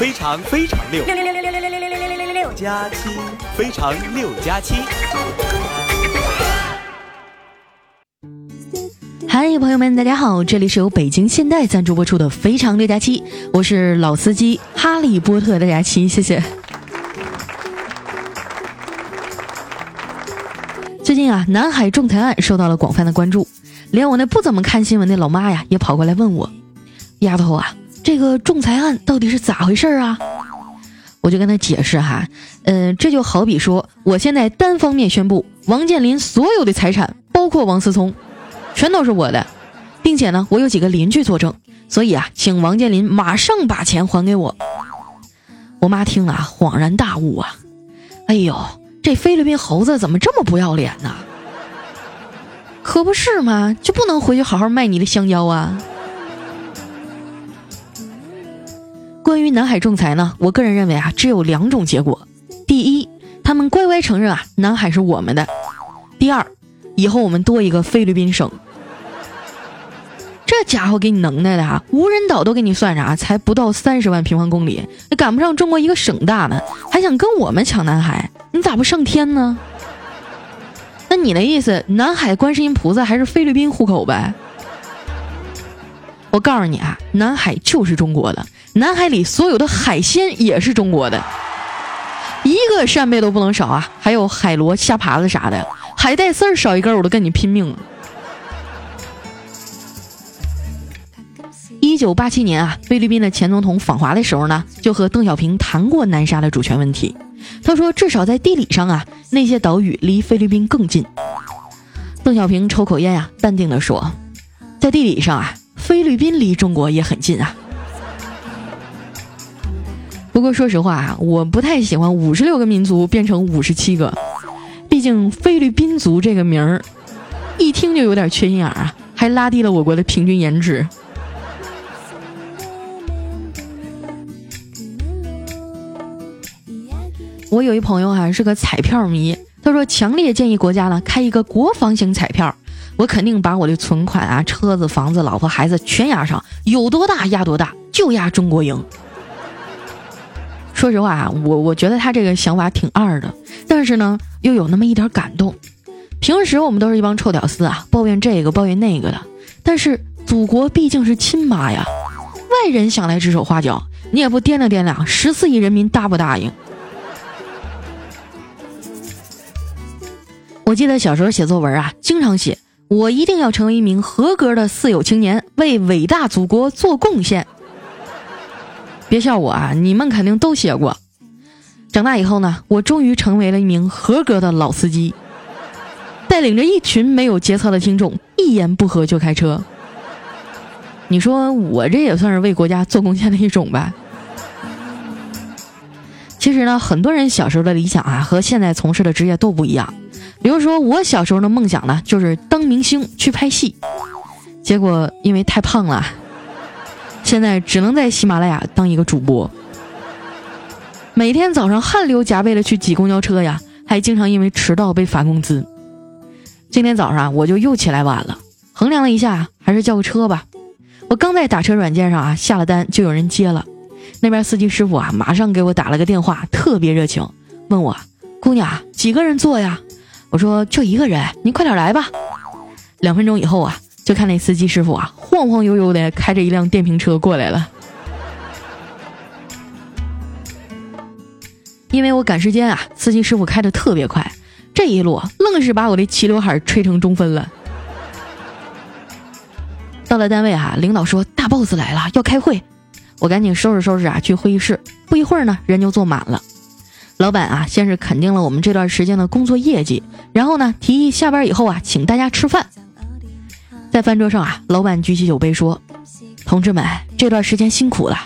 非常非常六六六六六六六六六六六六六六六加七，非常六加七。嗨，朋友们，大家好，这里是由北京现代赞助播出的《非常六加七》，我是老司机哈利波特的佳期，谢谢。最近啊，南海仲裁案受到了广泛的关注，连我那不怎么看新闻的老妈呀，也跑过来问我：“丫头啊。”这个仲裁案到底是咋回事啊？我就跟他解释哈，嗯，这就好比说，我现在单方面宣布，王健林所有的财产，包括王思聪，全都是我的，并且呢，我有几个邻居作证，所以啊，请王健林马上把钱还给我。我妈听了恍然大悟啊，哎呦，这菲律宾猴子怎么这么不要脸呢？可不是嘛，就不能回去好好卖你的香蕉啊？关于南海仲裁呢，我个人认为啊，只有两种结果：第一，他们乖乖承认啊，南海是我们的；第二，以后我们多一个菲律宾省。这家伙给你能耐的啊，无人岛都给你算啥？才不到三十万平方公里，那赶不上中国一个省大呢，还想跟我们抢南海？你咋不上天呢？那你的意思，南海观世音菩萨还是菲律宾户口呗？我告诉你啊，南海就是中国的，南海里所有的海鲜也是中国的，一个扇贝都不能少啊！还有海螺、虾爬子啥的，海带丝儿少一根我都跟你拼命。一九八七年啊，菲律宾的前总统访华的时候呢，就和邓小平谈过南沙的主权问题。他说，至少在地理上啊，那些岛屿离菲律宾更近。邓小平抽口烟呀，淡定地说，在地理上啊。菲律宾离中国也很近啊，不过说实话啊，我不太喜欢五十六个民族变成五十七个，毕竟菲律宾族这个名儿一听就有点缺心眼儿啊，还拉低了我国的平均颜值。我有一朋友哈是个彩票迷，他说强烈建议国家呢开一个国防型彩票。我肯定把我的存款啊、车子、房子、老婆、孩子全押上，有多大压多大，就压中国赢。说实话啊，我我觉得他这个想法挺二的，但是呢，又有那么一点感动。平时我们都是一帮臭屌丝啊，抱怨这个抱怨那个的，但是祖国毕竟是亲妈呀，外人想来指手画脚，你也不掂量掂量，十四亿人民答不答应？我记得小时候写作文啊，经常写。我一定要成为一名合格的四有青年，为伟大祖国做贡献。别笑我啊，你们肯定都写过。长大以后呢，我终于成为了一名合格的老司机，带领着一群没有节操的听众，一言不合就开车。你说我这也算是为国家做贡献的一种吧？其实呢，很多人小时候的理想啊，和现在从事的职业都不一样。比如说，我小时候的梦想呢，就是当明星去拍戏，结果因为太胖了，现在只能在喜马拉雅当一个主播，每天早上汗流浃背的去挤公交车呀，还经常因为迟到被罚工资。今天早上我就又起来晚了，衡量了一下，还是叫个车吧。我刚在打车软件上啊下了单，就有人接了，那边司机师傅啊马上给我打了个电话，特别热情，问我姑娘几个人坐呀？我说就一个人，您快点来吧。两分钟以后啊，就看那司机师傅啊，晃晃悠悠的开着一辆电瓶车过来了。因为我赶时间啊，司机师傅开的特别快，这一路愣是把我的齐刘海吹成中分了。到了单位啊，领导说大 boss 来了，要开会。我赶紧收拾收拾啊，去会议室。不一会儿呢，人就坐满了。老板啊，先是肯定了我们这段时间的工作业绩，然后呢，提议下班以后啊，请大家吃饭。在饭桌上啊，老板举起酒杯说：“同志们，这段时间辛苦了，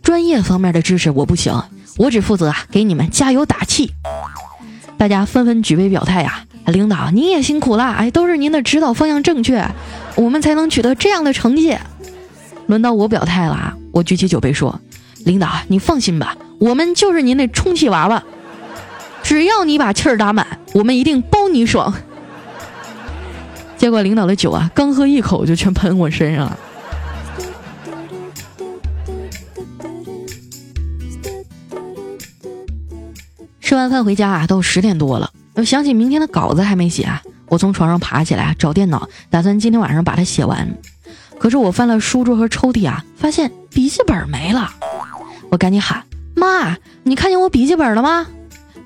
专业方面的知识我不行，我只负责啊给你们加油打气。”大家纷纷举杯表态呀，领导您也辛苦了，哎，都是您的指导方向正确，我们才能取得这样的成绩。轮到我表态了啊，我举起酒杯说：“领导，你放心吧，我们就是您的充气娃娃。”只要你把气儿打满，我们一定包你爽。结果领导的酒啊，刚喝一口就全喷我身上了。吃完饭回家啊，都十点多了。我想起明天的稿子还没写啊，我从床上爬起来找电脑，打算今天晚上把它写完。可是我翻了书桌和抽屉啊，发现笔记本没了。我赶紧喊妈：“你看见我笔记本了吗？”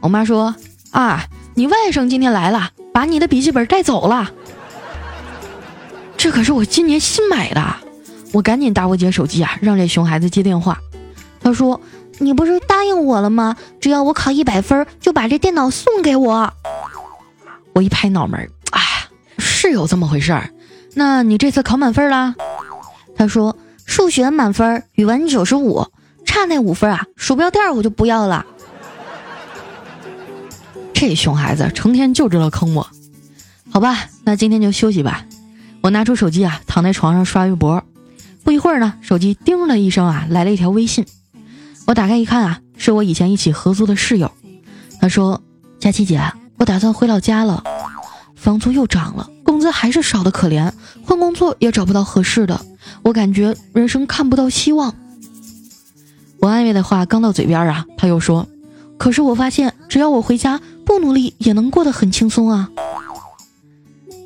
我妈说：“啊，你外甥今天来了，把你的笔记本带走了。”这可是我今年新买的。我赶紧打我姐手机啊，让这熊孩子接电话。他说。你不是答应我了吗？只要我考一百分，就把这电脑送给我。我一拍脑门，哎，是有这么回事儿。那你这次考满分了？他说数学满分，语文九十五，差那五分啊，鼠标垫我就不要了。这熊孩子成天就知道坑我。好吧，那今天就休息吧。我拿出手机啊，躺在床上刷微博。不一会儿呢，手机叮的一声啊，来了一条微信。我打开一看啊，是我以前一起合租的室友。他说：“佳琪姐，我打算回老家了，房租又涨了，工资还是少的可怜，换工作也找不到合适的，我感觉人生看不到希望。”我安慰的话刚到嘴边啊，他又说：“可是我发现，只要我回家不努力，也能过得很轻松啊。”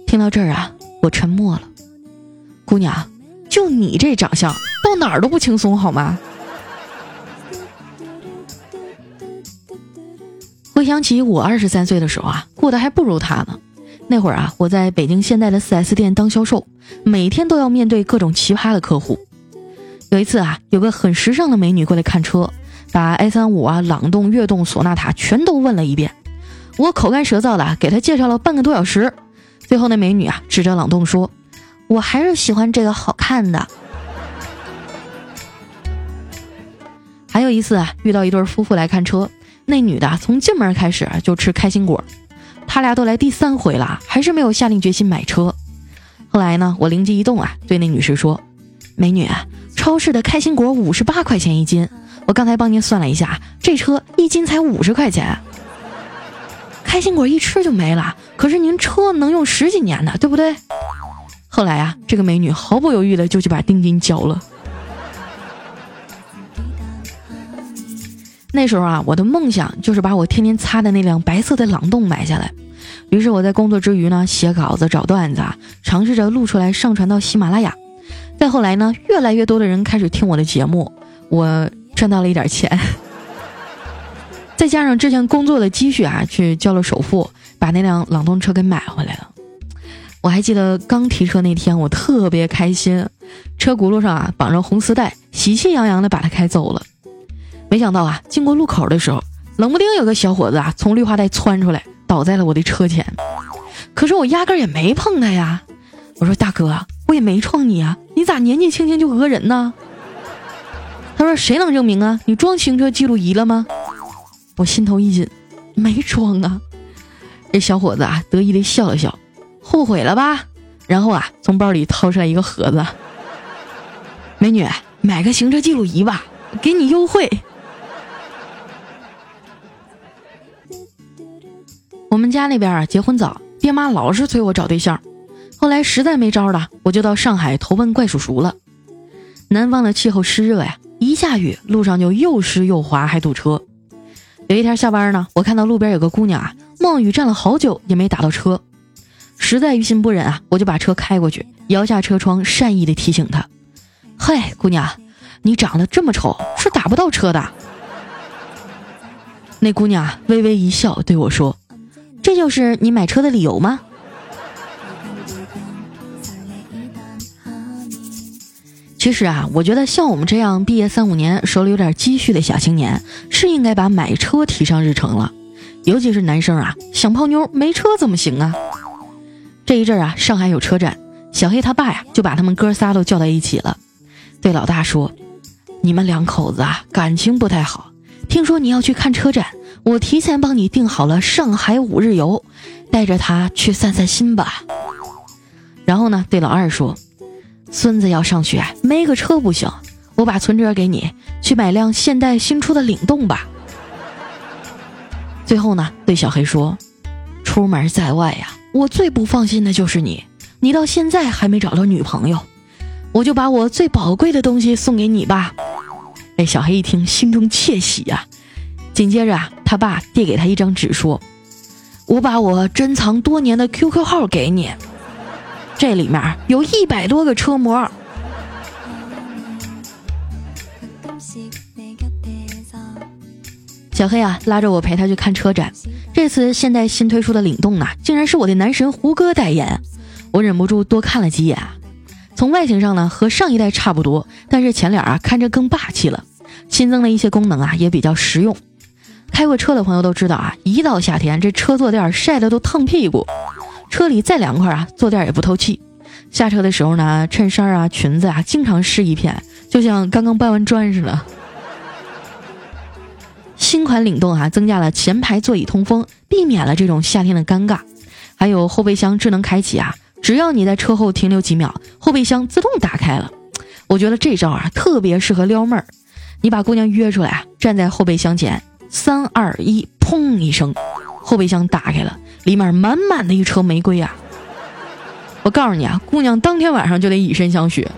听到这儿啊，我沉默了。姑娘，就你这长相，到哪儿都不轻松好吗？回想起我二十三岁的时候啊，过得还不如他呢。那会儿啊，我在北京现代的 4S 店当销售，每天都要面对各种奇葩的客户。有一次啊，有个很时尚的美女过来看车，把 i 三五啊、朗动、悦动、索纳塔全都问了一遍。我口干舌燥的给她介绍了半个多小时，最后那美女啊，指着朗动说：“我还是喜欢这个好看的。”还有一次啊，遇到一对夫妇来看车。那女的从进门开始就吃开心果，他俩都来第三回了，还是没有下定决心买车。后来呢，我灵机一动啊，对那女士说：“美女，超市的开心果五十八块钱一斤，我刚才帮您算了一下，这车一斤才五十块钱。开心果一吃就没了，可是您车能用十几年呢，对不对？”后来啊，这个美女毫不犹豫的就去把定金交了。那时候啊，我的梦想就是把我天天擦的那辆白色的朗动买下来。于是我在工作之余呢，写稿子、找段子，啊，尝试着录出来上传到喜马拉雅。再后来呢，越来越多的人开始听我的节目，我赚到了一点钱。再加上之前工作的积蓄啊，去交了首付，把那辆朗动车给买回来了。我还记得刚提车那天，我特别开心，车轱辘上啊绑着红丝带，喜气洋洋的把它开走了。没想到啊，经过路口的时候，冷不丁有个小伙子啊从绿化带窜出来，倒在了我的车前。可是我压根也没碰他呀。我说大哥，我也没撞你啊，你咋年纪轻轻就讹人呢？他说谁能证明啊？你装行车记录仪了吗？我心头一紧，没装啊。这小伙子啊得意的笑了笑，后悔了吧？然后啊从包里掏出来一个盒子，美女买个行车记录仪吧，给你优惠。我们家那边啊，结婚早，爹妈老是催我找对象。后来实在没招了，我就到上海投奔怪叔叔了。南方的气候湿热呀，一下雨路上就又湿又滑，还堵车。有一天下班呢，我看到路边有个姑娘啊，冒雨站了好久也没打到车，实在于心不忍啊，我就把车开过去，摇下车窗，善意的提醒她：“嘿，姑娘，你长得这么丑，是打不到车的。”那姑娘微微一笑，对我说。这就是你买车的理由吗？其实啊，我觉得像我们这样毕业三五年、手里有点积蓄的小青年，是应该把买车提上日程了。尤其是男生啊，想泡妞没车怎么行啊？这一阵啊，上海有车展，小黑他爸呀就把他们哥仨都叫到一起了，对老大说：“你们两口子啊，感情不太好。听说你要去看车展。”我提前帮你订好了上海五日游，带着他去散散心吧。然后呢，对老二说：“孙子要上学，没个车不行，我把存折给你，去买辆现代新出的领动吧。”最后呢，对小黑说：“出门在外呀，我最不放心的就是你，你到现在还没找到女朋友，我就把我最宝贵的东西送给你吧。”哎，小黑一听，心中窃喜呀。紧接着啊，他爸递给他一张纸，说：“我把我珍藏多年的 QQ 号给你，这里面有一百多个车模。”小黑啊，拉着我陪他去看车展。这次现代新推出的领动呢，竟然是我的男神胡歌代言，我忍不住多看了几眼。从外形上呢，和上一代差不多，但是前脸啊看着更霸气了。新增的一些功能啊，也比较实用。开过车的朋友都知道啊，一到夏天这车坐垫晒得都烫屁股，车里再凉快啊，坐垫也不透气。下车的时候呢，衬衫啊、裙子啊，经常湿一片，就像刚刚搬完砖似的。新款领动啊，增加了前排座椅通风，避免了这种夏天的尴尬。还有后备箱智能开启啊，只要你在车后停留几秒，后备箱自动打开了。我觉得这招啊，特别适合撩妹儿。你把姑娘约出来啊，站在后备箱前，三二一，砰一声，后备箱打开了，里面满满的一车玫瑰啊！我告诉你啊，姑娘当天晚上就得以身相许。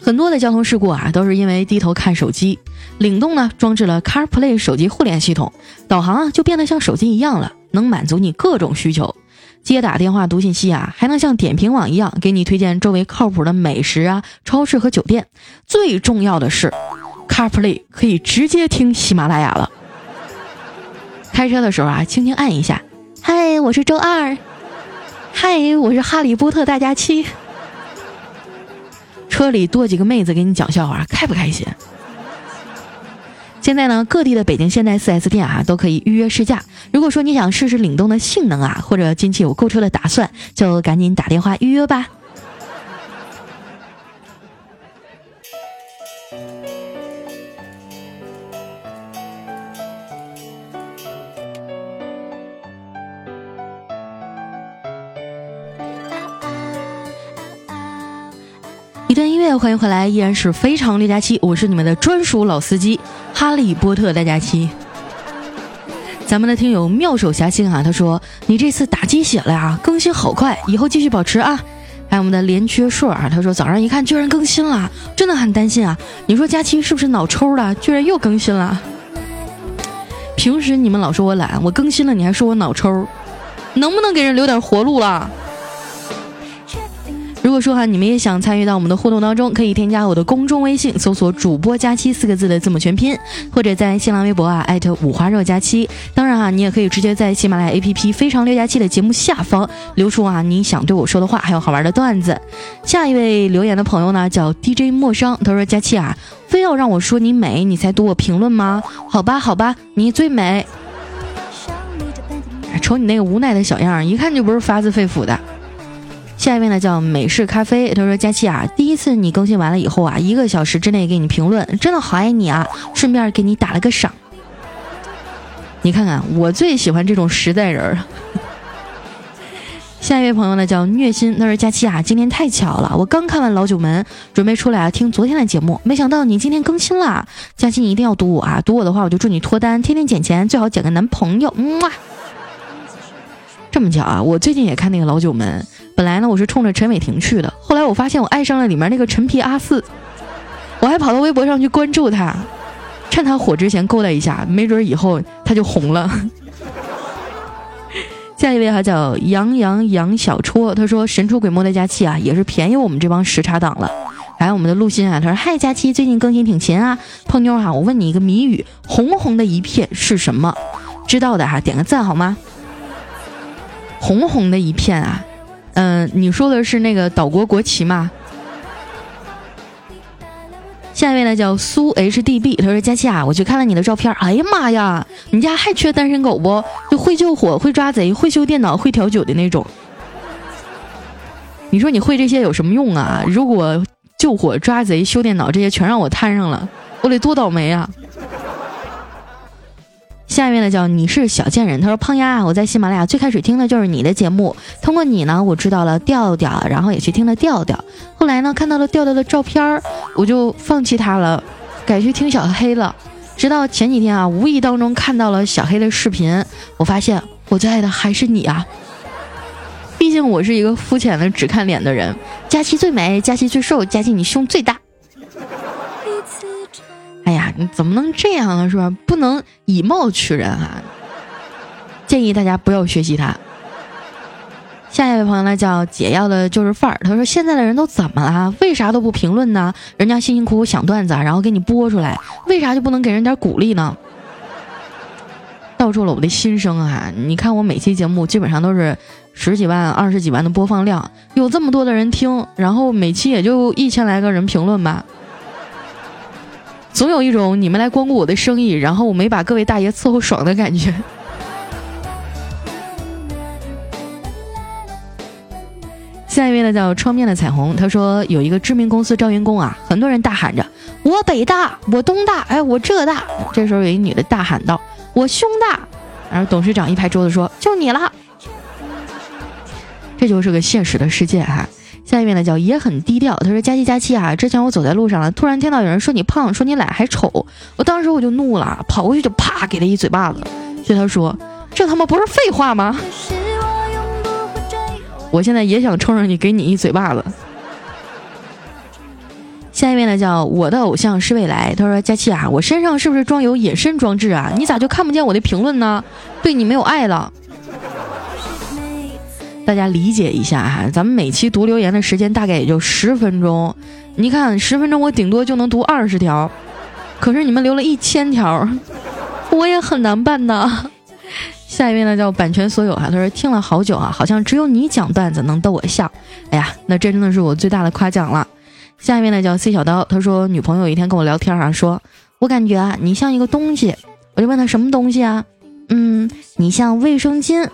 很多的交通事故啊，都是因为低头看手机。领动呢，装置了 CarPlay 手机互联系统，导航啊就变得像手机一样了，能满足你各种需求。接打电话、读信息啊，还能像点评网一样给你推荐周围靠谱的美食啊、超市和酒店。最重要的是，CarPlay 可以直接听喜马拉雅了。开车的时候啊，轻轻按一下。嗨，我是周二。嗨，我是哈利波特大家期。车里多几个妹子给你讲笑话，开不开心？现在呢，各地的北京现代 4S 店啊都可以预约试驾。如果说你想试试领动的性能啊，或者近期有购车的打算，就赶紧打电话预约吧。一段音乐，欢迎回来，依然是非常六加七，我是你们的专属老司机哈利波特大假期。咱们的听友妙手侠星啊，他说你这次打鸡血了呀，更新好快，以后继续保持啊。还有我们的连缺硕啊，他说早上一看居然更新了，真的很担心啊。你说佳期是不是脑抽了？居然又更新了。平时你们老说我懒，我更新了你还说我脑抽，能不能给人留点活路了？如果说哈，你们也想参与到我们的互动当中，可以添加我的公众微信，搜索“主播佳期”四个字的字母全拼，或者在新浪微博啊艾特五花肉佳期。当然哈，你也可以直接在喜马拉雅 APP“ 非常六加七”的节目下方留出啊你想对我说的话，还有好玩的段子。下一位留言的朋友呢叫 DJ 陌生，他说：“佳期啊，非要让我说你美，你才读我评论吗？好吧，好吧，你最美。瞅你那个无奈的小样，一看就不是发自肺腑的。”下一位呢叫美式咖啡，他说：“佳期啊，第一次你更新完了以后啊，一个小时之内给你评论，真的好爱你啊，顺便给你打了个赏。你看看，我最喜欢这种实在人儿。下一位朋友呢叫虐心，他说：“佳期啊，今天太巧了，我刚看完《老九门》，准备出来啊听昨天的节目，没想到你今天更新了。佳期你一定要读我啊，读我的话我就祝你脱单，天天捡钱，最好捡个男朋友。嗯哇，这么巧啊，我最近也看那个《老九门》。”本来呢，我是冲着陈伟霆去的，后来我发现我爱上了里面那个陈皮阿四，我还跑到微博上去关注他，趁他火之前勾搭一下，没准以后他就红了。下一位哈叫杨洋杨小戳，他说神出鬼没的假期啊，也是便宜我们这帮时差党了。还有我们的陆鑫啊，他说嗨，佳期最近更新挺勤啊，胖妞哈，我问你一个谜语，红红的一片是什么？知道的哈点个赞好吗？红红的一片啊。嗯，你说的是那个岛国国旗吗？下一位呢叫苏 HDB，他说佳琪啊，我去看了你的照片，哎呀妈呀，你家还缺单身狗不？就会救火、会抓贼、会修电脑、会调酒的那种。你说你会这些有什么用啊？如果救火、抓贼、修电脑这些全让我摊上了，我得多倒霉啊！下面呢叫你是小贱人，他说胖丫，我在喜马拉雅最开始听的就是你的节目，通过你呢，我知道了调调，然后也去听了调调，后来呢看到了调调的照片儿，我就放弃他了，改去听小黑了。直到前几天啊，无意当中看到了小黑的视频，我发现我最爱的还是你啊！毕竟我是一个肤浅的只看脸的人，佳期最美，佳期最瘦，佳期你胸最大。你怎么能这样呢？是吧？不能以貌取人啊！建议大家不要学习他。下一位朋友呢，叫解药的就是范儿。他说：“现在的人都怎么了？为啥都不评论呢？人家辛辛苦苦想段子，然后给你播出来，为啥就不能给人点鼓励呢？”道出了我的心声啊！你看我每期节目基本上都是十几万、二十几万的播放量，有这么多的人听，然后每期也就一千来个人评论吧。总有一种你们来光顾我的生意，然后我没把各位大爷伺候爽的感觉。下一位呢叫窗边的彩虹，他说有一个知名公司招员工啊，很多人大喊着我北大，我东大，哎，我浙大。这时候有一女的大喊道我胸大，然后董事长一拍桌子说就你了。这就是个现实的世界哈。下一位呢叫也很低调，他说佳期佳期啊，之前我走在路上了，突然听到有人说你胖，说你懒还丑，我当时我就怒了，跑过去就啪给他一嘴巴子。所以他说这他妈不是废话吗？我现在也想冲上去给你一嘴巴子。下一位呢，叫我的偶像是未来。他说：“佳期啊，我身上是不是装有隐身装置啊？你咋就看不见我的评论呢？对你没有爱了。”大家理解一下哈，咱们每期读留言的时间大概也就十分钟，你看十分钟我顶多就能读二十条，可是你们留了一千条，我也很难办呐。下一位呢叫版权所有哈，他说听了好久啊，好像只有你讲段子能逗我笑。哎呀，那这真的是我最大的夸奖了。下一位呢叫 C 小刀，他说女朋友一天跟我聊天啊，说我感觉啊你像一个东西，我就问他什么东西啊？嗯，你像卫生巾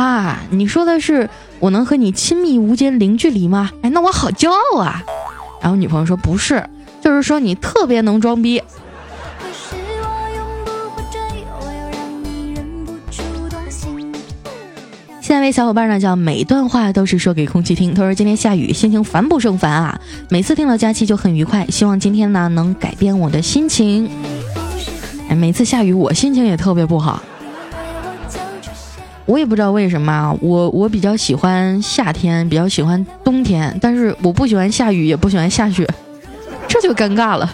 啊？你说的是我能和你亲密无间零距离吗？哎，那我好骄傲啊。然后女朋友说不是，就是说你特别能装逼。下一位小伙伴呢，叫每段话都是说给空气听。他说今天下雨，心情烦不胜烦啊！每次听到假期就很愉快，希望今天呢能改变我的心情。哎，每次下雨我心情也特别不好，我也不知道为什么。我我比较喜欢夏天，比较喜欢冬天，但是我不喜欢下雨，也不喜欢下雪，这就尴尬了。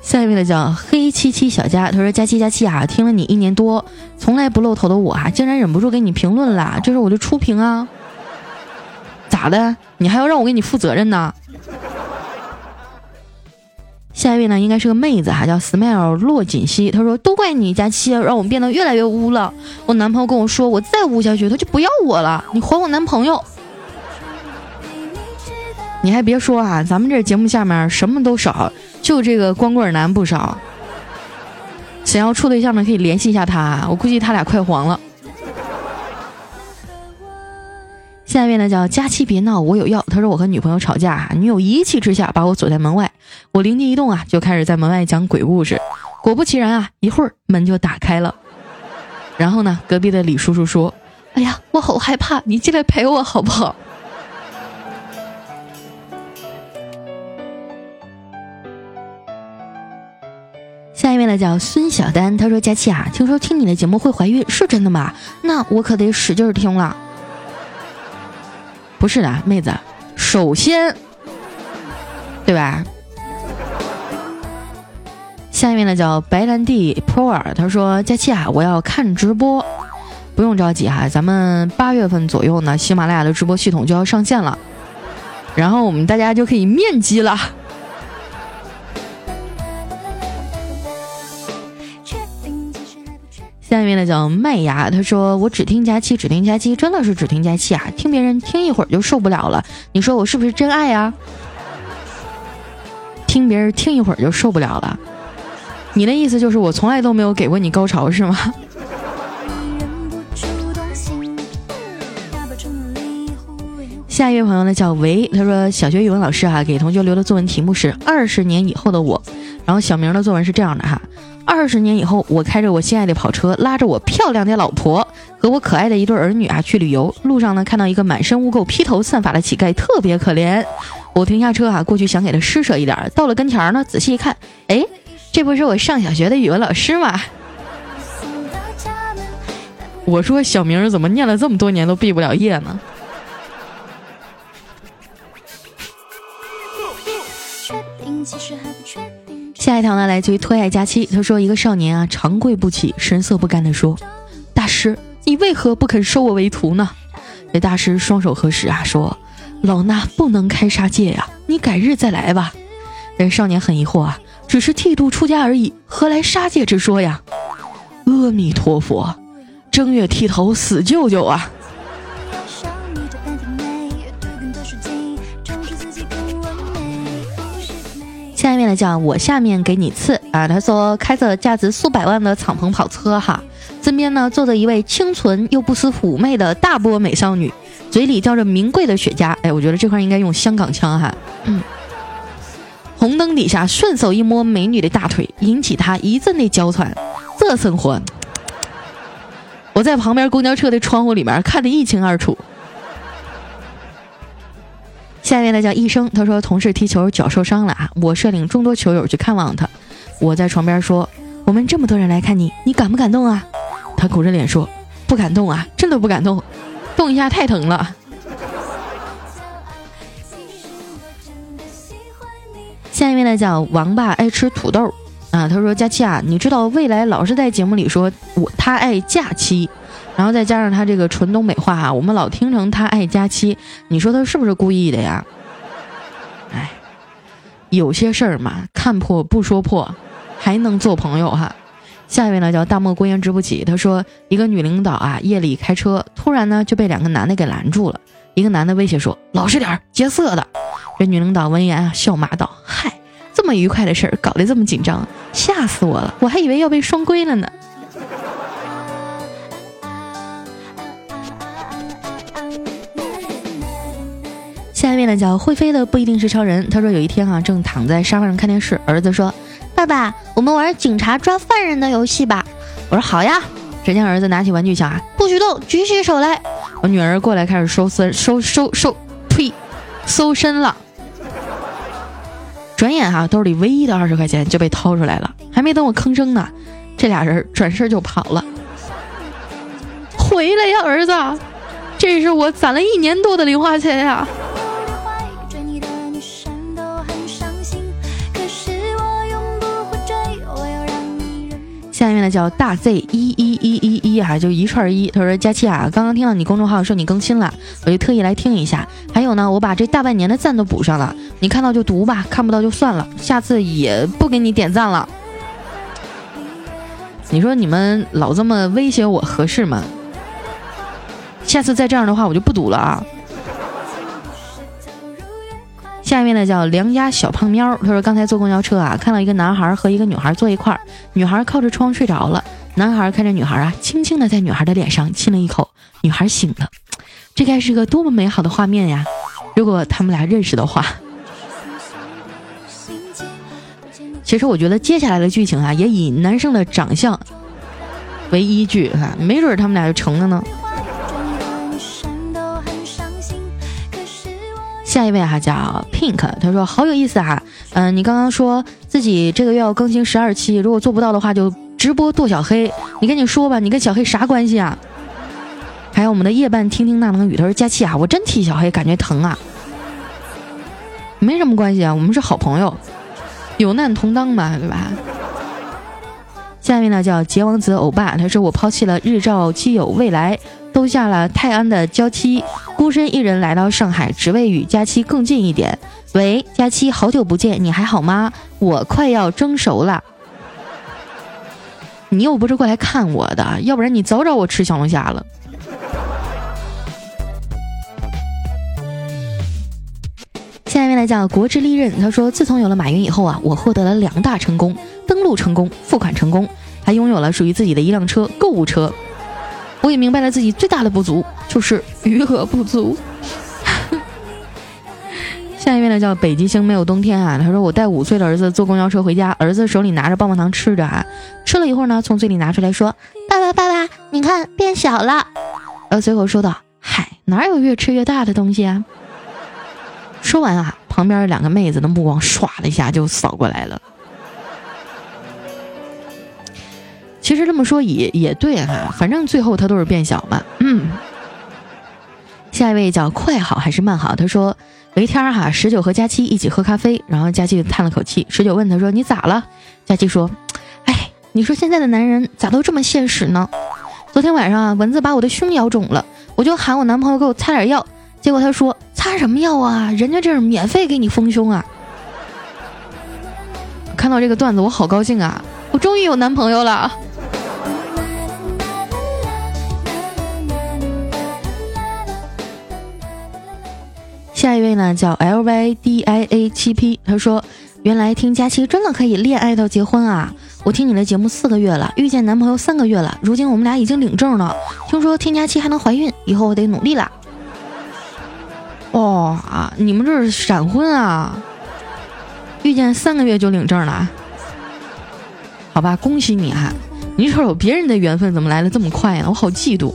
下一位呢叫黑七七小佳，他说：“佳期佳期啊，听了你一年多，从来不露头的我啊，竟然忍不住给你评论了，这是我的初评啊，咋的？你还要让我给你负责任呢？”下一位呢应该是个妹子哈，叫 Smile 洛锦溪，她说：“都怪你佳期，让我们变得越来越污了。我男朋友跟我说，我再污下去，他就不要我了。你还我男朋友。”你还别说啊，咱们这节目下面什么都少，就这个光棍男不少。想要处对象的可以联系一下他，我估计他俩快黄了。下面呢叫佳期别闹，我有药。他说我和女朋友吵架，女友一气之下把我锁在门外，我灵机一动啊，就开始在门外讲鬼故事。果不其然啊，一会儿门就打开了，然后呢，隔壁的李叔叔说：“哎呀，我好害怕，你进来陪我好不好？”下一位呢叫孙小丹，他说：“佳琪啊，听说听你的节目会怀孕，是真的吗？那我可得使劲听了。”不是的，妹子，首先，对吧？下面呢叫白兰地 pro 尔，他说：“佳琪啊，我要看直播，不用着急哈，咱们八月份左右呢，喜马拉雅的直播系统就要上线了，然后我们大家就可以面基了。”面的叫麦芽，他说我只听佳期，只听佳期，真的是只听佳期啊！听别人听一会儿就受不了了，你说我是不是真爱呀？听别人听一会儿就受不了了，你的意思就是我从来都没有给过你高潮是吗？下一位朋友呢叫维，他说小学语文老师哈给同学留的作文题目是二十年以后的我，然后小明的作文是这样的哈。二十年以后，我开着我心爱的跑车，拉着我漂亮的老婆和我可爱的一对儿女啊去旅游。路上呢，看到一个满身污垢、披头散发的乞丐，特别可怜。我停下车啊，过去想给他施舍一点。到了跟前儿呢，仔细一看，哎，这不是我上小学的语文老师吗？我说小明怎么念了这么多年都毕不了业呢？下一条呢，来自于推爱佳期。他说：“一个少年啊，长跪不起，神色不甘地说：‘大师，你为何不肯收我为徒呢？’这大师双手合十啊，说：‘老衲不能开杀戒呀，你改日再来吧。’这少年很疑惑啊，只是剃度出家而已，何来杀戒之说呀？阿弥陀佛，正月剃头死舅舅啊！”下面呢叫我下面给你刺啊！他说开着价值数百万的敞篷跑车哈，身边呢坐着一位清纯又不失妩媚的大波美少女，嘴里叼着名贵的雪茄。哎，我觉得这块应该用香港腔哈。嗯，红灯底下顺手一摸美女的大腿，引起他一阵的娇喘。这生活，我在旁边公交车的窗户里面看得一清二楚。下面呢叫医生，他说同事踢球脚受伤了啊，我率领众多球友去看望他。我在床边说：“我们这么多人来看你，你感不感动啊？”他苦着脸说：“不感动啊，真的不感动，动一下太疼了。”下一位呢叫王爸爱吃土豆啊，他说：“佳期啊，你知道未来老是在节目里说我他爱假期。”然后再加上他这个纯东北话啊，我们老听成他爱佳期，你说他是不是故意的呀？哎，有些事儿嘛，看破不说破，还能做朋友哈。下一位呢叫大漠孤烟直不起，他说一个女领导啊，夜里开车，突然呢就被两个男的给拦住了。一个男的威胁说：“老实点，劫色的。”这女领导闻言啊，笑骂道：“嗨，这么愉快的事儿，搞得这么紧张，吓死我了，我还以为要被双规了呢。”下面呢叫会飞的不一定是超人。他说有一天啊，正躺在沙发上看电视，儿子说：“爸爸，我们玩警察抓犯人的游戏吧。”我说：“好呀。”只见儿子拿起玩具枪啊，不许动，举起手来。我女儿过来开始收身，收收收，呸，搜身了。转眼哈，兜里唯一的二十块钱就被掏出来了，还没等我吭声呢，这俩人转身就跑了。回来呀，儿子，这是我攒了一年多的零花钱呀。面呢叫大 Z 一一一一一哈，就一串一。他说：“佳期啊，刚刚听到你公众号说你更新了，我就特意来听一下。还有呢，我把这大半年的赞都补上了，你看到就读吧，看不到就算了，下次也不给你点赞了。你说你们老这么威胁我合适吗？下次再这样的话，我就不读了啊。”下面呢叫梁家小胖喵，他说刚才坐公交车啊，看到一个男孩和一个女孩坐一块儿，女孩靠着窗睡着了，男孩看着女孩啊，轻轻的在女孩的脸上亲了一口，女孩醒了，这该是个多么美好的画面呀！如果他们俩认识的话，其实我觉得接下来的剧情啊，也以男生的长相为依据哈，没准他们俩就成了呢。下一位哈叫 Pink，他说好有意思哈，嗯，你刚刚说自己这个月要更新十二期，如果做不到的话就直播剁小黑，你赶紧说吧，你跟小黑啥关系啊？还有我们的夜半听听那能雨，他说佳期啊，我真替小黑感觉疼啊，没什么关系啊，我们是好朋友，有难同当嘛，对吧？下面呢叫杰王子欧巴，他说我抛弃了日照基友未来。兜下了泰安的娇妻，孤身一人来到上海，只为与佳期更近一点。喂，佳期，好久不见，你还好吗？我快要蒸熟了，你又不是过来看我的，要不然你早找我吃小龙虾了。下面来讲国之利刃，他说，自从有了马云以后啊，我获得了两大成功：登录成功，付款成功，还拥有了属于自己的一辆车——购物车。我也明白了自己最大的不足，就是余额不足。下一位呢叫北极星没有冬天啊，他说我带五岁的儿子坐公交车回家，儿子手里拿着棒棒糖吃着啊，吃了一会儿呢，从嘴里拿出来说：“爸爸爸爸，你看变小了。”然后随口说道：“嗨，哪有越吃越大的东西啊？”说完啊，旁边两个妹子的目光唰的一下就扫过来了。其实这么说也也对哈，反正最后他都是变小嘛。嗯。下一位叫快好还是慢好？他说有一天哈，十九和佳期一起喝咖啡，然后佳期叹了口气，十九问他说你咋了？佳期说，哎，你说现在的男人咋都这么现实呢？昨天晚上啊，蚊子把我的胸咬肿了，我就喊我男朋友给我擦点药，结果他说擦什么药啊？人家这是免费给你丰胸啊！看到这个段子我好高兴啊，我终于有男朋友了。下一位呢叫 L Y D I A 七 P，他说：“原来听佳期真的可以恋爱到结婚啊！我听你的节目四个月了，遇见男朋友三个月了，如今我们俩已经领证了。听说听佳期还能怀孕，以后我得努力啦。”哦啊，你们这是闪婚啊？遇见三个月就领证了？好吧，恭喜你啊！你瞅瞅别人的缘分怎么来的这么快呀？我好嫉妒。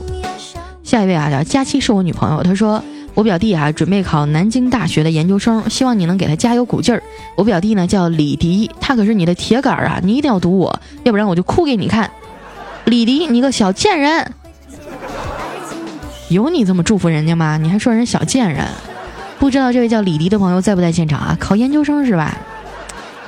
下一位啊，叫佳期是我女朋友，她说。我表弟啊，准备考南京大学的研究生，希望你能给他加油鼓劲儿。我表弟呢叫李迪，他可是你的铁杆儿啊，你一定要读我，要不然我就哭给你看。李迪，你个小贱人！有你这么祝福人家吗？你还说人小贱人？不知道这位叫李迪的朋友在不在现场啊？考研究生是吧？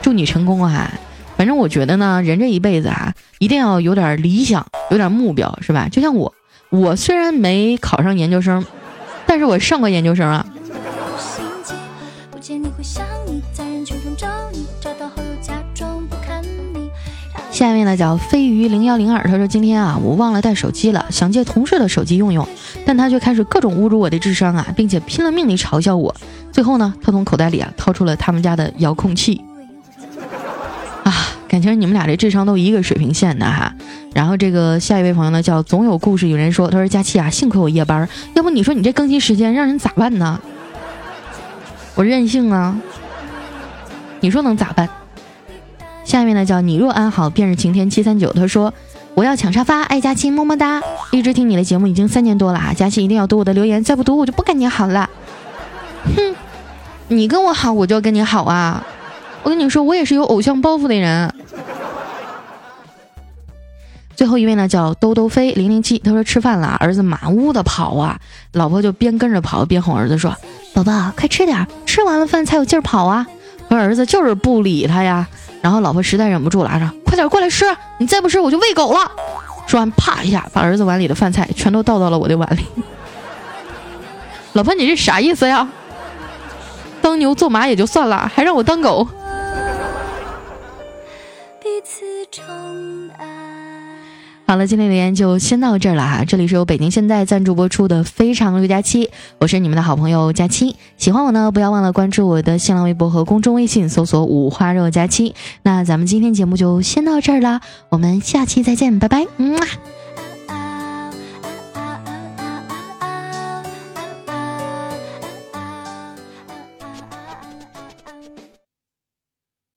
祝你成功啊！反正我觉得呢，人这一辈子啊，一定要有点理想，有点目标，是吧？就像我，我虽然没考上研究生。但是我上过研究生啊。下面呢叫飞鱼零幺零二，他说今天啊我忘了带手机了，想借同事的手机用用，但他却开始各种侮辱我的智商啊，并且拼了命地嘲笑我。最后呢，他从口袋里啊掏出了他们家的遥控器。啊，感情你们俩这智商都一个水平线的哈。然后这个下一位朋友呢，叫总有故事有人说，他说佳期啊，幸亏我夜班，要不你说你这更新时间让人咋办呢？我任性啊，你说能咋办？下面呢叫你若安好便是晴天七三九，他说我要抢沙发，爱佳期么么哒，一直听你的节目已经三年多了啊，佳期一定要读我的留言，再不读我就不跟你好了。哼，你跟我好我就跟你好啊，我跟你说我也是有偶像包袱的人。最后一位呢，叫兜兜飞零零七。他说吃饭了，儿子满屋的跑啊，老婆就边跟着跑边哄儿子说：“宝宝，快吃点，吃完了饭才有劲儿跑啊。”可儿子就是不理他呀。然后老婆实在忍不住了，说：“快点过来吃，你再不吃我就喂狗了。”说完，啪一下把儿子碗里的饭菜全都倒到了我的碗里。老婆，你这啥意思呀？当牛做马也就算了，还让我当狗。好了，今天留言就先到这儿了哈。这里是由北京现代赞助播出的《非常六加七》，我是你们的好朋友佳期。喜欢我呢，不要忘了关注我的新浪微博和公众微信，搜索“五花肉佳期”。那咱们今天节目就先到这儿了，我们下期再见，拜拜。嗯。